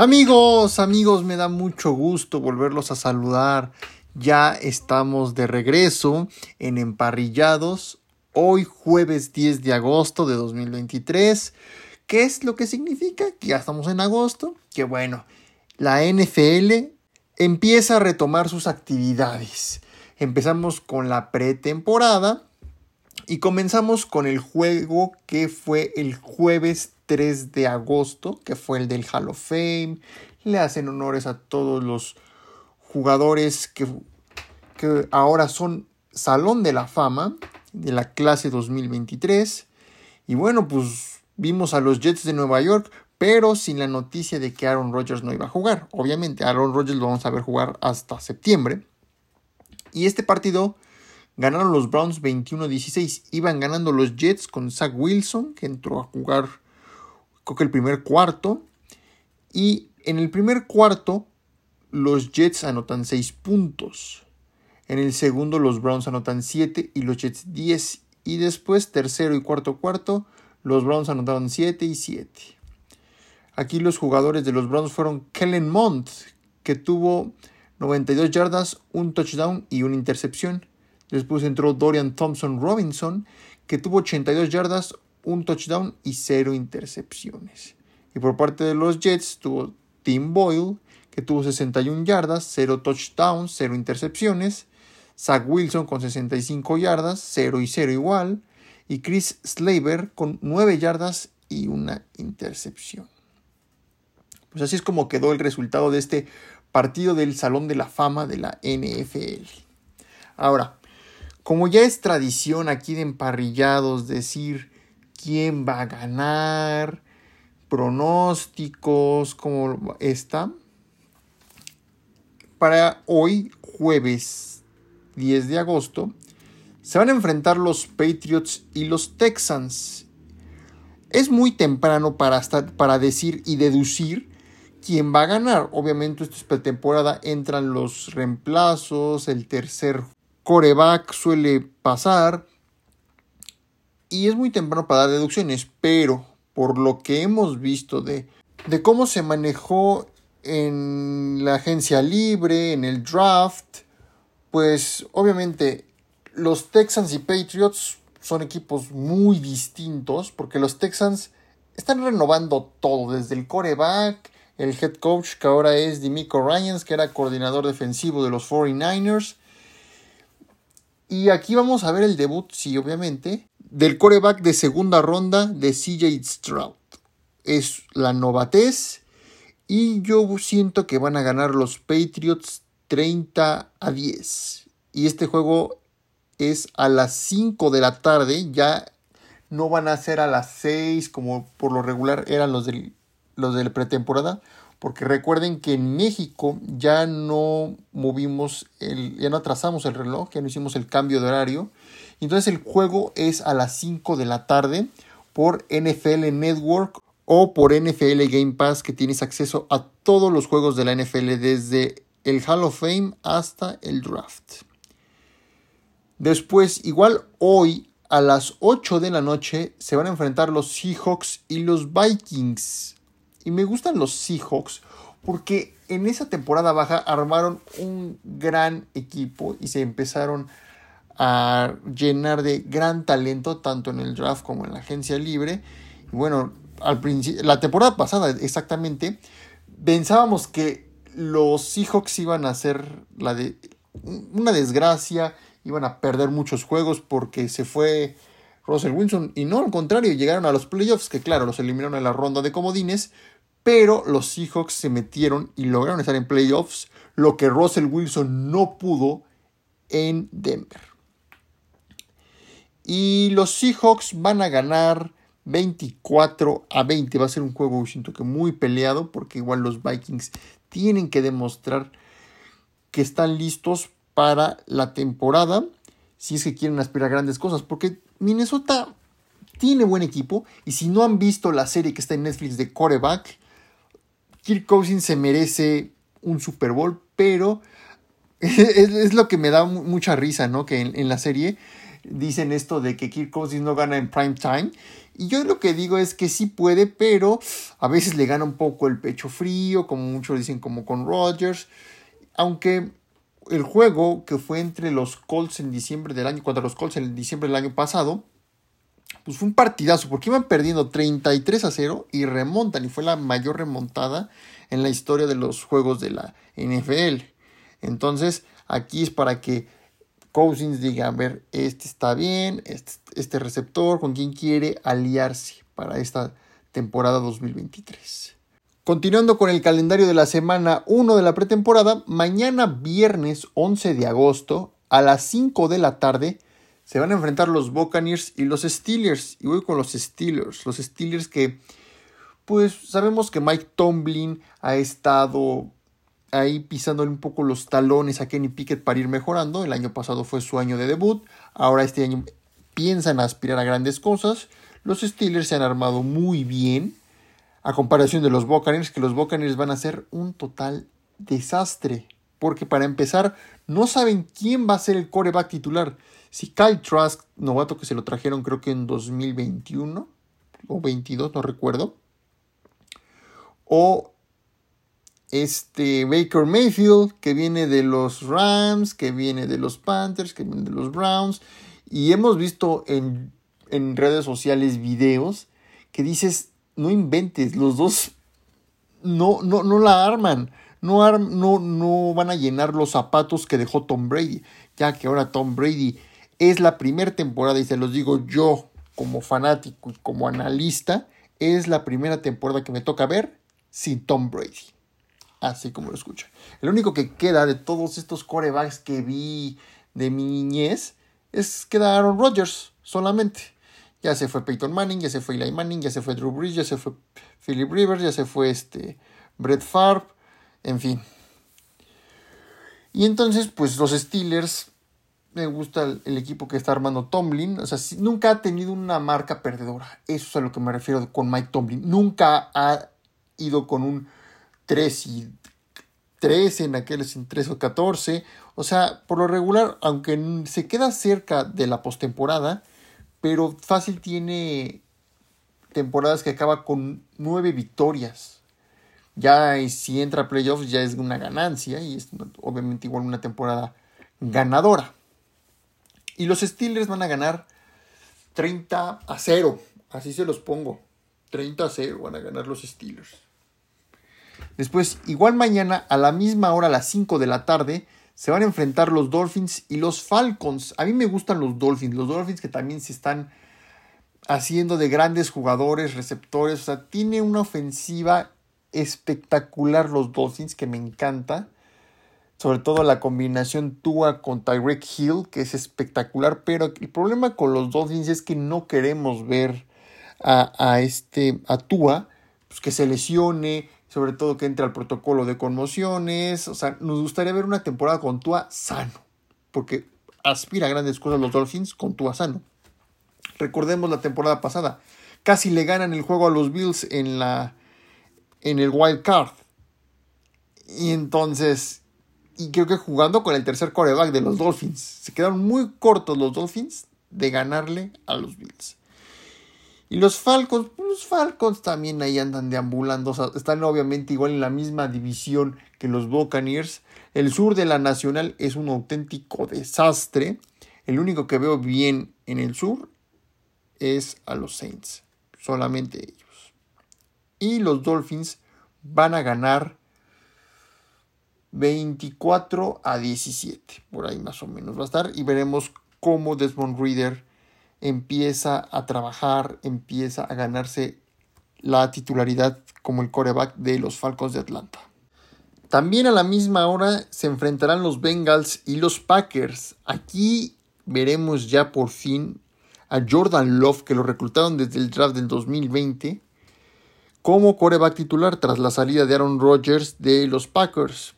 Amigos, amigos, me da mucho gusto volverlos a saludar. Ya estamos de regreso en Emparrillados, hoy jueves 10 de agosto de 2023. ¿Qué es lo que significa? Que ya estamos en agosto, que bueno, la NFL empieza a retomar sus actividades. Empezamos con la pretemporada y comenzamos con el juego que fue el jueves 3 de agosto, que fue el del Hall of Fame. Le hacen honores a todos los jugadores que, que ahora son Salón de la Fama de la clase 2023. Y bueno, pues vimos a los Jets de Nueva York, pero sin la noticia de que Aaron Rodgers no iba a jugar. Obviamente, Aaron Rodgers lo vamos a ver jugar hasta septiembre. Y este partido ganaron los Browns 21-16. Iban ganando los Jets con Zach Wilson, que entró a jugar que el primer cuarto. Y en el primer cuarto, los Jets anotan 6 puntos. En el segundo, los Browns anotan 7 y los Jets 10. Y después, tercero y cuarto cuarto, los Browns anotaron 7 y 7. Aquí los jugadores de los Browns fueron Kellen Mond, que tuvo 92 yardas, un touchdown y una intercepción. Después entró Dorian Thompson Robinson, que tuvo 82 yardas, un touchdown y cero intercepciones. Y por parte de los Jets tuvo Tim Boyle, que tuvo 61 yardas, 0 touchdowns, 0 intercepciones. Zach Wilson con 65 yardas, 0 y 0 igual. Y Chris Slaver con 9 yardas y una intercepción. Pues así es como quedó el resultado de este partido del Salón de la Fama de la NFL. Ahora, como ya es tradición aquí de emparrillados decir quién va a ganar, pronósticos, cómo está. Para hoy, jueves 10 de agosto, se van a enfrentar los Patriots y los Texans. Es muy temprano para, para decir y deducir quién va a ganar. Obviamente, esto es pretemporada, entran los reemplazos, el tercer coreback suele pasar y es muy temprano para dar deducciones, pero por lo que hemos visto de, de cómo se manejó en la agencia libre, en el draft, pues obviamente los Texans y Patriots son equipos muy distintos porque los Texans están renovando todo, desde el coreback, el head coach que ahora es Dimico Ryans, que era coordinador defensivo de los 49ers. Y aquí vamos a ver el debut, sí, obviamente, del coreback de segunda ronda de CJ Stroud. Es la novatez y yo siento que van a ganar los Patriots 30 a 10. Y este juego es a las 5 de la tarde, ya no van a ser a las 6 como por lo regular eran los, los de la pretemporada, porque recuerden que en México ya no movimos, el, ya no atrasamos el reloj, ya no hicimos el cambio de horario entonces el juego es a las 5 de la tarde por NFL Network o por NFL Game Pass que tienes acceso a todos los juegos de la NFL desde el Hall of Fame hasta el draft. Después, igual hoy a las 8 de la noche se van a enfrentar los Seahawks y los Vikings. Y me gustan los Seahawks porque en esa temporada baja armaron un gran equipo y se empezaron a a llenar de gran talento tanto en el draft como en la agencia libre. Y bueno, al la temporada pasada exactamente, pensábamos que los Seahawks iban a ser la de una desgracia, iban a perder muchos juegos porque se fue Russell Wilson y no, al contrario, llegaron a los playoffs que claro, los eliminaron en la ronda de comodines, pero los Seahawks se metieron y lograron estar en playoffs, lo que Russell Wilson no pudo en Denver. Y los Seahawks van a ganar 24 a 20. Va a ser un juego, siento que muy peleado, porque igual los Vikings tienen que demostrar que están listos para la temporada. Si es que quieren aspirar a grandes cosas. Porque Minnesota tiene buen equipo. Y si no han visto la serie que está en Netflix de Coreback, Kirk Cousins se merece un Super Bowl. Pero es, lo que me da mucha risa, ¿no? Que en la serie dicen esto de que Kirk Cousins no gana en prime time Y yo lo que digo es que sí puede, pero a veces le gana un poco el pecho frío, como muchos dicen, como con Rodgers. Aunque el juego que fue entre los Colts en diciembre del año, contra los Colts en diciembre del año pasado, pues fue un partidazo, porque iban perdiendo 33 a 0 y remontan, y fue la mayor remontada en la historia de los juegos de la NFL. Entonces, aquí es para que Cousins diga, a ver, este está bien, este, este receptor, con quién quiere aliarse para esta temporada 2023. Continuando con el calendario de la semana 1 de la pretemporada, mañana viernes 11 de agosto a las 5 de la tarde se van a enfrentar los Buccaneers y los Steelers. Y voy con los Steelers. Los Steelers que, pues sabemos que Mike Tomlin ha estado ahí pisándole un poco los talones a Kenny Pickett para ir mejorando. El año pasado fue su año de debut. Ahora este año piensan aspirar a grandes cosas. Los Steelers se han armado muy bien. A comparación de los Buccaneers, que los Buccaneers van a ser un total desastre. Porque para empezar, no saben quién va a ser el coreback titular. Si Kyle Trask, novato que se lo trajeron creo que en 2021 o 22, no recuerdo. O este Baker Mayfield, que viene de los Rams, que viene de los Panthers, que viene de los Browns. Y hemos visto en, en redes sociales videos que dices, no inventes, los dos no, no, no la arman. No, no, no van a llenar los zapatos que dejó Tom Brady, ya que ahora Tom Brady es la primera temporada, y se los digo yo como fanático y como analista, es la primera temporada que me toca ver sin Tom Brady. Así como lo escuchan. El único que queda de todos estos corebacks que vi de mi niñez es queda Aaron Rodgers solamente. Ya se fue Peyton Manning, ya se fue Eli Manning, ya se fue Drew Brees, ya se fue Philip Rivers, ya se fue este Brett Favre, en fin. Y entonces, pues los Steelers, me gusta el, equipo que está armando Tomlin. O sea, nunca ha tenido una marca perdedora. Eso es a lo que me refiero con Mike Tomlin. Nunca ha ido con un 3 y 13 en aquel en 3 o 14. O sea, por lo regular, aunque se queda cerca de la postemporada, pero fácil tiene temporadas que acaba con 9 victorias. Ya si entra a playoffs ya es una ganancia y es obviamente igual una temporada ganadora. Y los Steelers van a ganar 30 a 0. Así se los pongo. 30 a 0 van a ganar los Steelers. Después, igual mañana a la misma hora, a las 5 de la tarde, se van a enfrentar los Dolphins y los Falcons. A mí me gustan los Dolphins. Los Dolphins que también se están haciendo de grandes jugadores, receptores. O sea, tiene una ofensiva espectacular los Dolphins que me encanta. Sobre todo la combinación Tua con Tyreek Hill, que es espectacular. Pero el problema con los Dolphins es que no queremos ver a, este, a Tua pues, que se lesione, sobre todo que entre al protocolo de conmociones. O sea, nos gustaría ver una temporada con Tua sano, porque aspira a grandes cosas los Dolphins con Tua sano. Recordemos la temporada pasada, casi le ganan el juego a los Bills en la en el wild card. Y entonces y creo que jugando con el tercer coreback de los Dolphins. Se quedaron muy cortos los Dolphins de ganarle a los Bills. Y los Falcons, pues, los Falcons también ahí andan deambulando. están obviamente igual en la misma división que los Buccaneers. El sur de la Nacional es un auténtico desastre. El único que veo bien en el sur es a los Saints. Solamente ellos. Y los Dolphins van a ganar 24 a 17. Por ahí más o menos va a estar. Y veremos cómo Desmond Reader empieza a trabajar, empieza a ganarse la titularidad como el coreback de los Falcons de Atlanta. También a la misma hora se enfrentarán los Bengals y los Packers. Aquí veremos ya por fin a Jordan Love, que lo reclutaron desde el draft del 2020, como coreback titular tras la salida de Aaron Rodgers de los Packers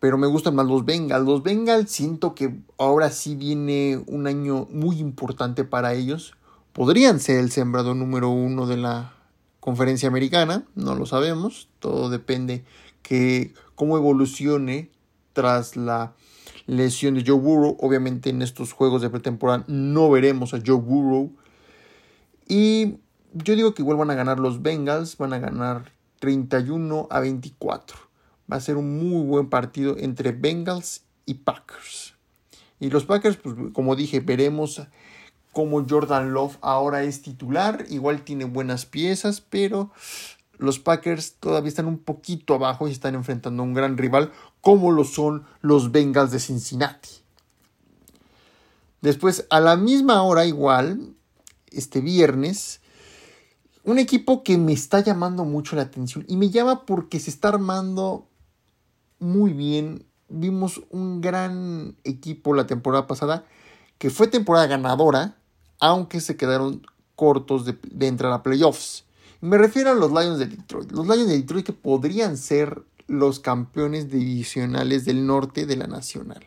pero me gustan más los Bengals. Los Bengals siento que ahora sí viene un año muy importante para ellos. Podrían ser el sembrado número uno de la conferencia americana, no lo sabemos. Todo depende que cómo evolucione tras la lesión de Joe Burrow. Obviamente en estos juegos de pretemporada no veremos a Joe Burrow. Y yo digo que igual van a ganar los Bengals, van a ganar 31 a 24. Va a ser un muy buen partido entre Bengals y Packers. Y los Packers, pues como dije, veremos cómo Jordan Love ahora es titular. Igual tiene buenas piezas, pero los Packers todavía están un poquito abajo y están enfrentando a un gran rival como lo son los Bengals de Cincinnati. Después, a la misma hora igual, este viernes, un equipo que me está llamando mucho la atención y me llama porque se está armando muy bien. Vimos un gran equipo la temporada pasada que fue temporada ganadora, aunque se quedaron cortos de, entrar a playoffs. Me refiero a los Lions de Detroit. Los Lions de Detroit que podrían ser los campeones divisionales del norte de la nacional.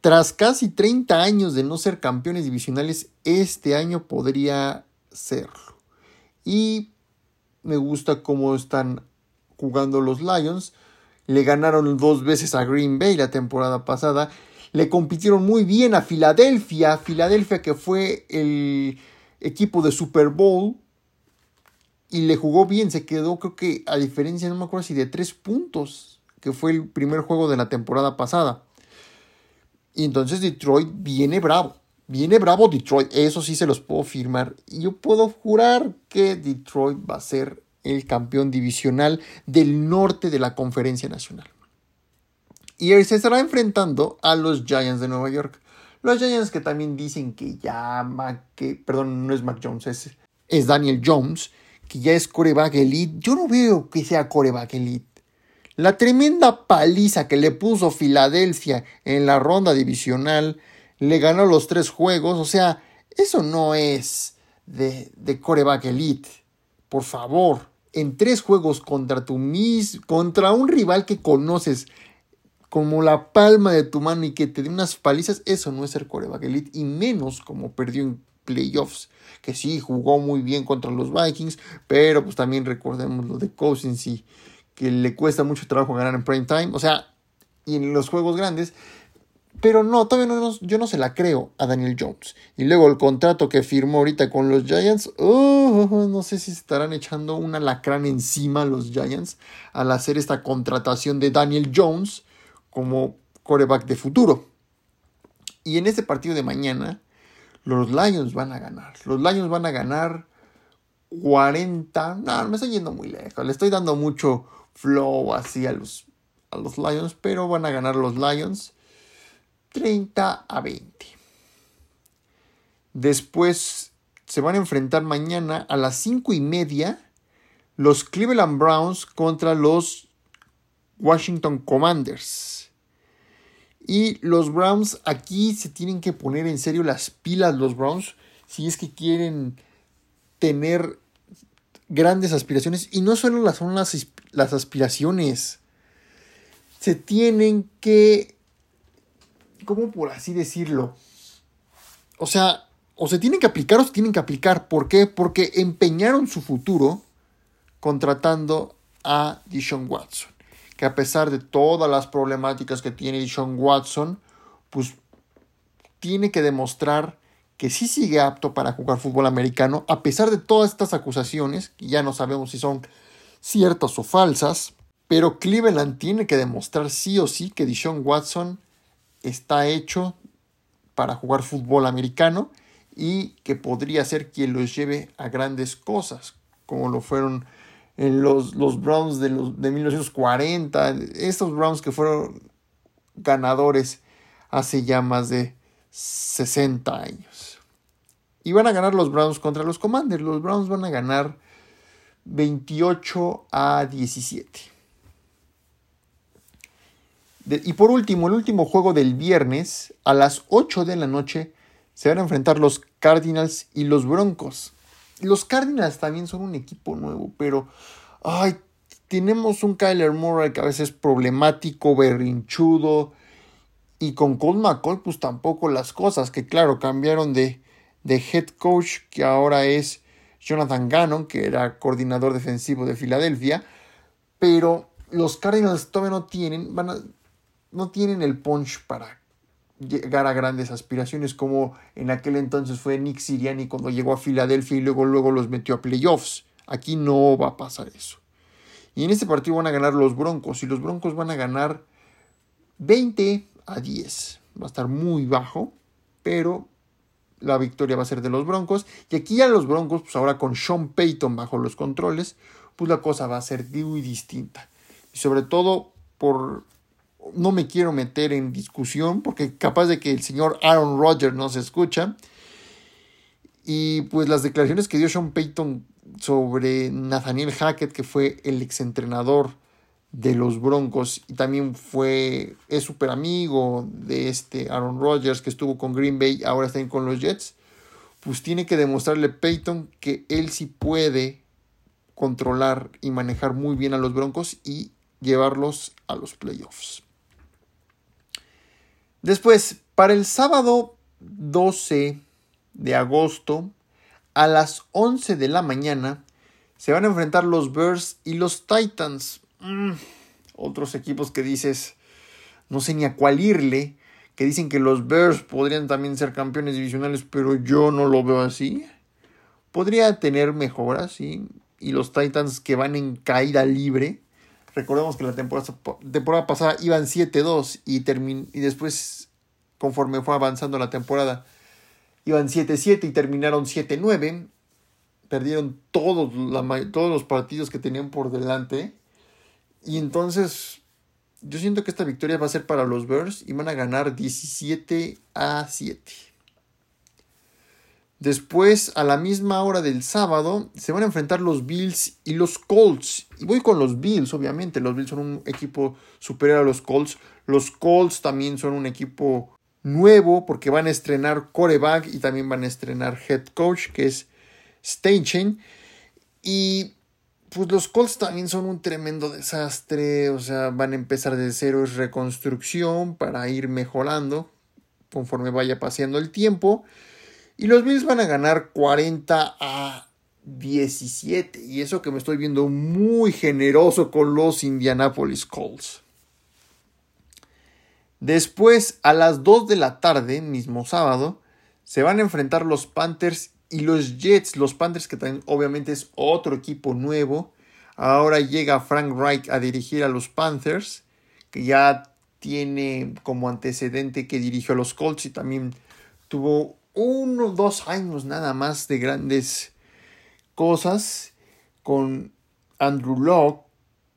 Tras casi 30 años de no ser campeones divisionales, este año podría serlo. Y me gusta cómo están jugando los Lions. Le ganaron dos veces a Green Bay la temporada pasada. Le compitieron muy bien a Filadelfia. Filadelfia que fue el equipo de Super Bowl. Y le jugó bien. Se quedó creo que a diferencia, no me acuerdo si de tres puntos. Que fue el primer juego de la temporada pasada. Y entonces Detroit viene bravo. Viene bravo Detroit, eso sí se los puedo firmar. Y yo puedo jurar que Detroit va a ser el campeón divisional del norte de la conferencia nacional. Y se estará enfrentando a los Giants de Nueva York. Los Giants que también dicen que ya que, perdón, no es Mac Jones, es, es Daniel Jones, que ya es coreback elite. Yo no veo que sea coreback elite. La tremenda paliza que le puso Filadelfia en la ronda divisional le ganó los tres juegos. O sea, eso no es de, de coreback elite. Por favor, en tres juegos contra tu mis, contra un rival que conoces como la palma de tu mano y que te dé unas palizas, eso no es ser coreback elite. Y menos como perdió en playoffs. Que sí, jugó muy bien contra los Vikings, pero pues también recordemos lo de Cousins y que le cuesta mucho trabajo ganar en prime time. O sea, y en los juegos grandes pero no, todavía no, yo no se la creo a Daniel Jones. Y luego el contrato que firmó ahorita con los Giants, oh, no sé si estarán echando una lacrán encima los Giants al hacer esta contratación de Daniel Jones como coreback de futuro. Y en este partido de mañana, los Lions van a ganar. Los Lions van a ganar 40. No, me estoy yendo muy lejos. Le estoy dando mucho flow así a los, a los Lions, pero van a ganar los Lions 30 a 20. Después se van a enfrentar mañana a las 5 y media los Cleveland Browns contra los Washington Commanders. Y los Browns aquí se tienen que poner en serio las pilas los Browns si es que quieren tener grandes aspiraciones. Y no solo las, son las, las aspiraciones. Se tienen que ¿cómo por así decirlo? O sea, o se tienen que aplicar o se tienen que aplicar. ¿Por qué? Porque empeñaron su futuro contratando a Dishon Watson. Que a pesar de todas las problemáticas que tiene Dishon Watson, pues tiene que demostrar que sí sigue apto para jugar fútbol americano, a pesar de todas estas acusaciones, que ya no sabemos si son ciertas o falsas, pero Cleveland tiene que demostrar sí o sí que Dishon Watson está hecho para jugar fútbol americano y que podría ser quien los lleve a grandes cosas, como lo fueron en los, los Browns de, los, de 1940, estos Browns que fueron ganadores hace ya más de 60 años. Y van a ganar los Browns contra los Commanders. Los Browns van a ganar 28 a 17 y por último, el último juego del viernes, a las 8 de la noche, se van a enfrentar los Cardinals y los Broncos. Los Cardinals también son un equipo nuevo, pero ay, tenemos un Kyler Murray que a veces es problemático, berrinchudo. Y con Colt McCoy, pues tampoco las cosas, que claro, cambiaron de, de head coach, que ahora es Jonathan Gannon, que era coordinador defensivo de Filadelfia. Pero los Cardinals todavía no tienen, van a, no tienen el punch para llegar a grandes aspiraciones como en aquel entonces fue Nick Siriani cuando llegó a Filadelfia y luego, luego los metió a playoffs. Aquí no va a pasar eso. Y en este partido van a ganar los Broncos y los Broncos van a ganar 20 a 10. Va a estar muy bajo, pero la victoria va a ser de los Broncos. Y aquí ya los Broncos, pues ahora con Sean Payton bajo los controles, pues la cosa va a ser muy distinta. Y sobre todo por... No me quiero meter en discusión porque capaz de que el señor Aaron Rodgers no se escucha. Y pues las declaraciones que dio Sean Payton sobre Nathaniel Hackett, que fue el exentrenador de los Broncos y también fue, es súper amigo de este Aaron Rodgers que estuvo con Green Bay, ahora está con los Jets, pues tiene que demostrarle Peyton que él sí puede controlar y manejar muy bien a los Broncos y llevarlos a los playoffs. Después, para el sábado 12 de agosto, a las 11 de la mañana, se van a enfrentar los Bears y los Titans. Mm, otros equipos que dices, no sé ni a cuál irle, que dicen que los Bears podrían también ser campeones divisionales, pero yo no lo veo así. Podría tener mejoras, sí. Y los Titans que van en caída libre. Recordemos que la temporada, pasada iban 7-2 y, después, conforme fue avanzando la temporada, iban 7-7 y terminaron 7-9. Perdieron todos, los partidos que tenían por delante. Y entonces yo siento que esta victoria va a ser para los Bears y van a ganar 17 a 7. Después, a la misma hora del sábado, se van a enfrentar los Bills y los Colts. Y voy con los Bills, obviamente. Los Bills son un equipo superior a los Colts. Los Colts también son un equipo nuevo porque van a estrenar coreback y también van a estrenar head coach, que es Steinchen. Y pues los Colts también son un tremendo desastre, o sea, van a empezar de cero, es reconstrucción para ir mejorando conforme vaya paseando el tiempo. Y los Bills van a ganar 40 a 17. Y eso que me estoy viendo muy generoso con los Indianapolis Colts. Después, a las 2 de la tarde, mismo sábado, se van a enfrentar los Panthers y los Jets, los Panthers, que también obviamente es otro equipo nuevo. Ahora llega Frank Reich a dirigir a los Panthers, que ya tiene como antecedente que dirigió a los Colts y también tuvo uno dos años nada más de grandes cosas con Andrew Locke,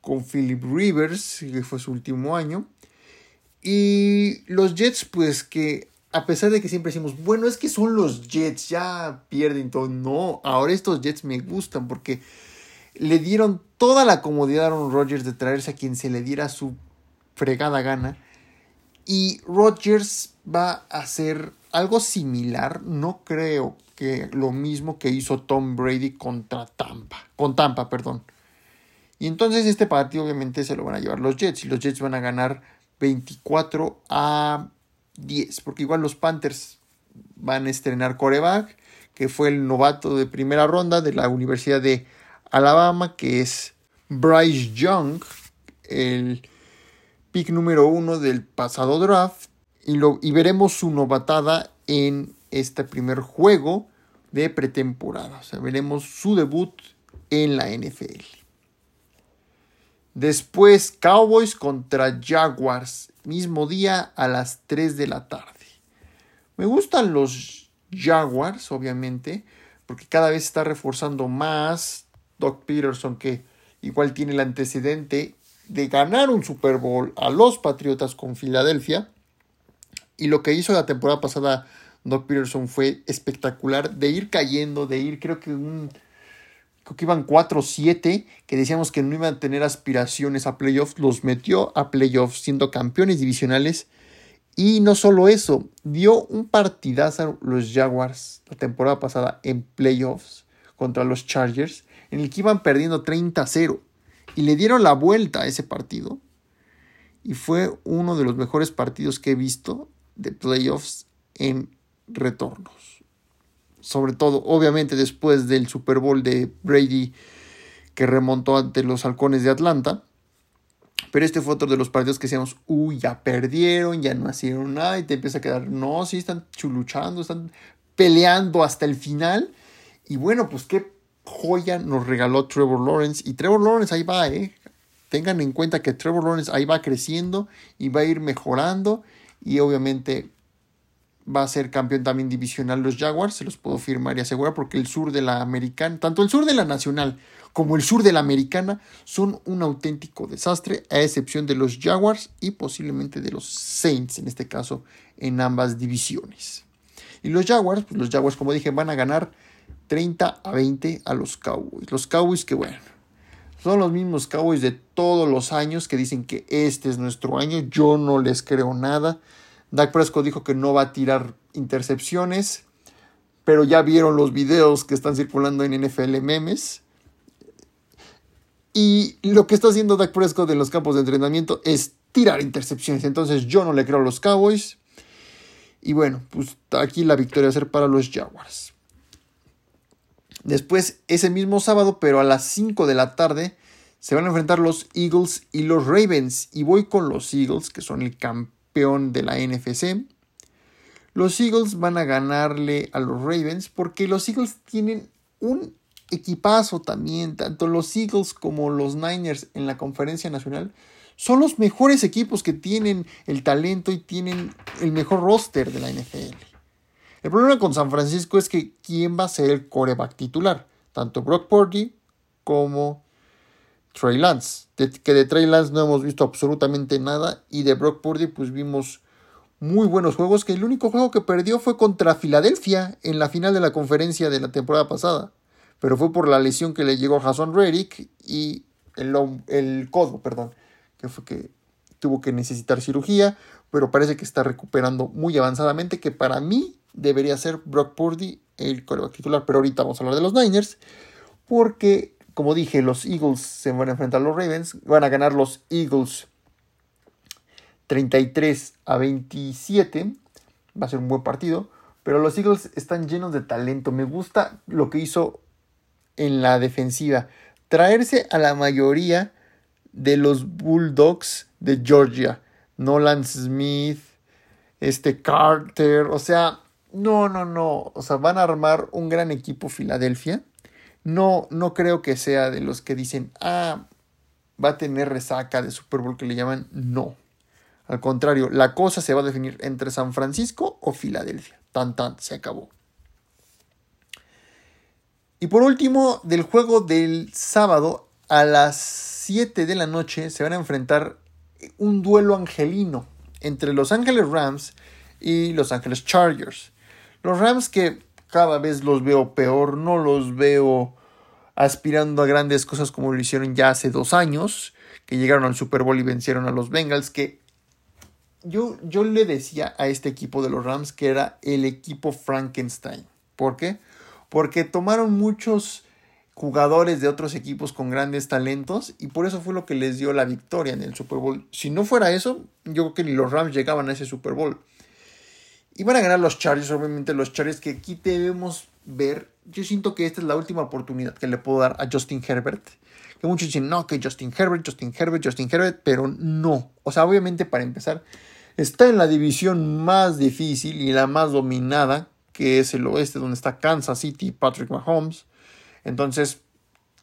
con Philip Rivers, que fue su último año. Y los Jets, pues que a pesar de que siempre decimos, bueno, es que son los Jets, ya pierden todo. No, ahora estos Jets me gustan porque le dieron toda la comodidad a Aaron Rodgers de traerse a quien se le diera su fregada gana. Y Rodgers va a hacer algo similar, no creo que lo mismo que hizo Tom Brady contra Tampa, con Tampa, perdón. Y entonces este partido obviamente se lo van a llevar los Jets y los Jets van a ganar 24 a 10, porque igual los Panthers van a estrenar coreback, que fue el novato de primera ronda de la Universidad de Alabama, que es Bryce Young, el pick número uno del pasado draft, y, lo, y veremos su novatada en este primer juego de pretemporada. O sea, veremos su debut en la NFL. Después Cowboys contra Jaguars mismo día a las 3 de la tarde. Me gustan los Jaguars, obviamente, porque cada vez está reforzando más Doc Peterson, que igual tiene el antecedente de ganar un Super Bowl a los Patriotas con Filadelfia. Y lo que hizo la temporada pasada Doc Peterson fue espectacular, de ir cayendo, de ir, creo que un creo que iban 4-7, que decíamos que no iban a tener aspiraciones a playoffs, los metió a playoffs siendo campeones divisionales. Y no solo eso, dio un partidazo a los Jaguars la temporada pasada en playoffs contra los Chargers, en el que iban perdiendo 30-0. Y le dieron la vuelta a ese partido. Y fue uno de los mejores partidos que he visto de playoffs en retornos sobre todo obviamente después del Super Bowl de Brady que remontó ante los halcones de Atlanta. Pero este fue otro de los partidos que decíamos, uy, ya perdieron, ya no hicieron nada, y te empieza a quedar, no, sí, están chuluchando, están peleando hasta el final. Y bueno, pues qué joya nos regaló Trevor Lawrence. Y Trevor Lawrence ahí va, ¿eh? Tengan en cuenta que Trevor Lawrence ahí va creciendo y va a ir mejorando. Y obviamente va a ser campeón también divisional los Jaguars, se los puedo firmar y asegurar, porque el sur de la americana, tanto el sur de la nacional como el sur de la americana, son un auténtico desastre, a excepción de los Jaguars y posiblemente de los Saints, en este caso, en ambas divisiones. Y los Jaguars, pues los Jaguars, como dije, van a ganar 30 a 20 a los Cowboys. Los Cowboys que, bueno, son los mismos Cowboys de todos los años que dicen que este es nuestro año. Yo no les creo nada. Dak Prescott dijo que no va a tirar intercepciones, pero ya vieron los videos que están circulando en NFL memes. Y lo que está haciendo Dak Prescott en los campos de entrenamiento es tirar intercepciones. Entonces yo no le creo a los Cowboys. Y bueno, pues aquí la victoria va a ser para los Jaguars. Después, ese mismo sábado, pero a las 5 de la tarde, se van a enfrentar los Eagles y los Ravens. Y voy con los Eagles, que son el campeón de la NFC. Los Eagles van a ganarle a los Ravens porque los Eagles tienen un equipazo también, tanto los Eagles como los Niners en la conferencia nacional. Son los mejores equipos que tienen el talento y tienen el mejor roster de la NFL. El problema con San Francisco es que quién va a ser el coreback titular, tanto Brock Purdy como Trey Lance. que de Trey Lance no hemos visto absolutamente nada. Y de Brock Purdy, pues vimos muy buenos juegos. Que el único juego que perdió fue contra Filadelfia en la final de la conferencia de la temporada pasada. Pero fue por la lesión que le llegó a Jason Reddick y el, el codo, perdón. Que fue que tuvo que necesitar cirugía. Pero parece que está recuperando muy avanzadamente. Que para mí debería ser Brock Purdy el coreback titular. Pero ahorita vamos a hablar de los Niners. Porque como dije, los Eagles se van a enfrentar a los Ravens. Van a ganar los Eagles 33 a 27. Va a ser un buen partido. Pero los Eagles están llenos de talento. Me gusta lo que hizo en la defensiva. Traerse a la mayoría de los Bulldogs de Georgia. Nolan Smith, este Carter. O sea, no, no, no. O sea, van a armar un gran equipo Filadelfia no, no creo que sea de los que dicen, ah, va a tener resaca de Super Bowl que le llaman. No. Al contrario, la cosa se va a definir entre San Francisco o Filadelfia. Tan tan, se acabó. Y por último, del juego del sábado a las 7 de la noche se van a enfrentar un duelo angelino entre Los Ángeles Rams y Los Ángeles Chargers. Los Rams que cada vez los veo peor, no los veo aspirando a grandes cosas como lo hicieron ya hace dos años, que llegaron al Super Bowl y vencieron a los Bengals, que yo, yo le decía a este equipo de los Rams que era el equipo Frankenstein. ¿Por qué? Porque tomaron muchos jugadores de otros equipos con grandes talentos y por eso fue lo que les dio la victoria en el Super Bowl. Si no fuera eso, yo creo que ni los Rams llegaban a ese Super Bowl. Y van a ganar los Chargers, obviamente los Chargers que aquí debemos ver. Yo siento que esta es la última oportunidad que le puedo dar a Justin Herbert. Que muchos dicen, no, que Justin Herbert, Justin Herbert, Justin Herbert, pero no. O sea, obviamente para empezar, está en la división más difícil y la más dominada, que es el oeste, donde está Kansas City, Patrick Mahomes. Entonces,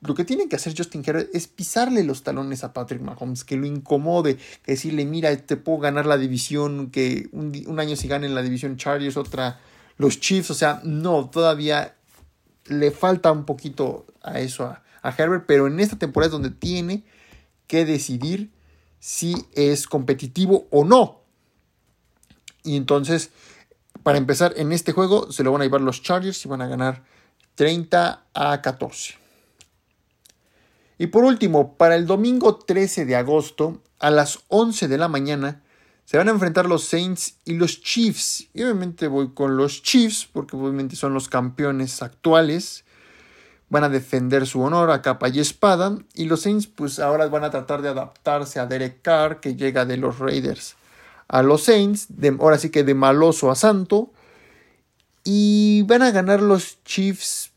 lo que tiene que hacer Justin Herbert es pisarle los talones a Patrick Mahomes, que lo incomode, que decirle, mira, te puedo ganar la división, que un, año si ganen la división Chargers, otra los Chiefs, o sea, no, todavía le falta un poquito a eso a, a Herbert, pero en esta temporada es donde tiene que decidir si es competitivo o no. Y entonces, para empezar, en este juego se lo van a llevar los Chargers y van a ganar 30 a 14. Y por último, para el domingo 13 de agosto, a las 11 de la mañana, se van a enfrentar los Saints y los Chiefs. Y obviamente voy con los Chiefs, porque obviamente son los campeones actuales. Van a defender su honor a capa y espada. Y los Saints, pues ahora van a tratar de adaptarse a Derek Carr, que llega de los Raiders a los Saints. Ahora sí que de maloso a santo. Y van a ganar los Chiefs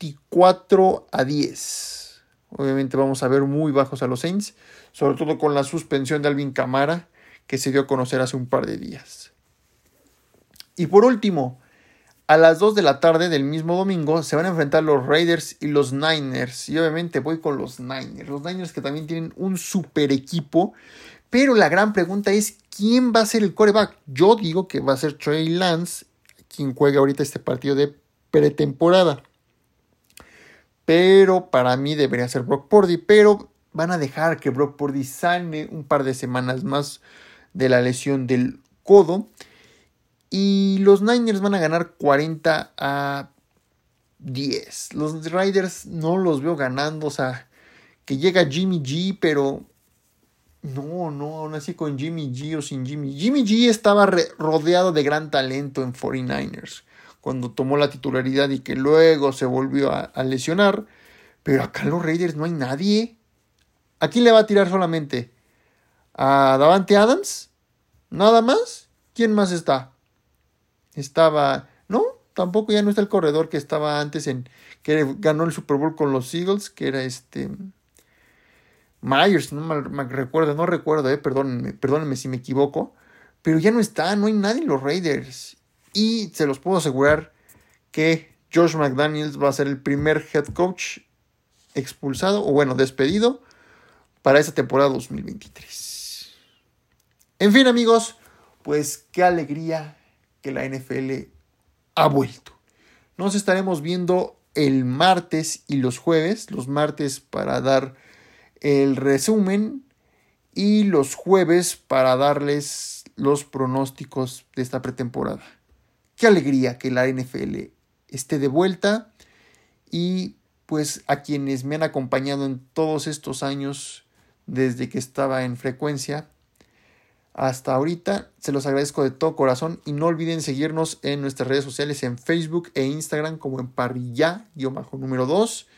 24 a 10. Obviamente vamos a ver muy bajos a los Saints, sobre todo con la suspensión de Alvin Camara que se dio a conocer hace un par de días. Y por último, a las 2 de la tarde del mismo domingo se van a enfrentar los Raiders y los Niners. Y obviamente voy con los Niners. Los Niners que también tienen un super equipo. Pero la gran pregunta es, ¿quién va a ser el coreback? Yo digo que va a ser Trey Lance, quien juega ahorita este partido de pretemporada. Pero para mí debería ser Brock Purdy. Pero van a dejar que Brock Purdy sane un par de semanas más de la lesión del codo. Y los Niners van a ganar 40 a 10. Los Riders no los veo ganando. O sea, que llega Jimmy G, pero no, no, aún así con Jimmy G o sin Jimmy. Jimmy G estaba rodeado de gran talento en 49ers cuando tomó la titularidad y que luego se volvió a, lesionar. Pero acá los Raiders no hay nadie. ¿A quién le va a tirar solamente? ¿A Davante Adams? ¿Nada más? ¿Quién más está? Estaba. No, tampoco ya no está el corredor que estaba antes en. que ganó el Super Bowl con los Eagles, que era este. Myers, no me, recuerdo, no recuerdo, eh, perdónenme, perdónenme si me equivoco. Pero ya no está, no hay nadie en los Raiders. Y se los puedo asegurar que Josh McDaniels va a ser el primer head coach expulsado, o bueno, despedido, para esta temporada 2023. En fin, amigos, pues qué alegría que la NFL ha vuelto. Nos estaremos viendo el martes y los jueves. Los martes para dar el resumen y los jueves para darles los pronósticos de esta pretemporada. Qué alegría que la NFL esté de vuelta y pues a quienes me han acompañado en todos estos años desde que estaba en frecuencia hasta ahorita. Se los agradezco de todo corazón y no olviden seguirnos en nuestras redes sociales en Facebook e Instagram como en parrilla-número 2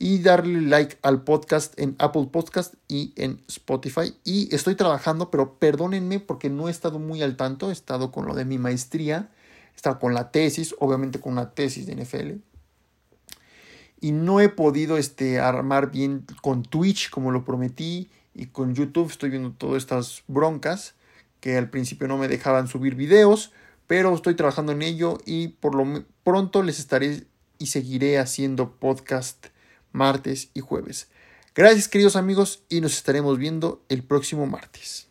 y darle like al podcast en Apple Podcast y en Spotify. Y estoy trabajando, pero perdónenme porque no he estado muy al tanto, he estado con lo de mi maestría, he estado con la tesis, obviamente con una tesis de NFL. Y no he podido este, armar bien con Twitch como lo prometí y con YouTube estoy viendo todas estas broncas que al principio no me dejaban subir videos, pero estoy trabajando en ello y por lo pronto les estaré y seguiré haciendo podcast martes y jueves. Gracias queridos amigos y nos estaremos viendo el próximo martes.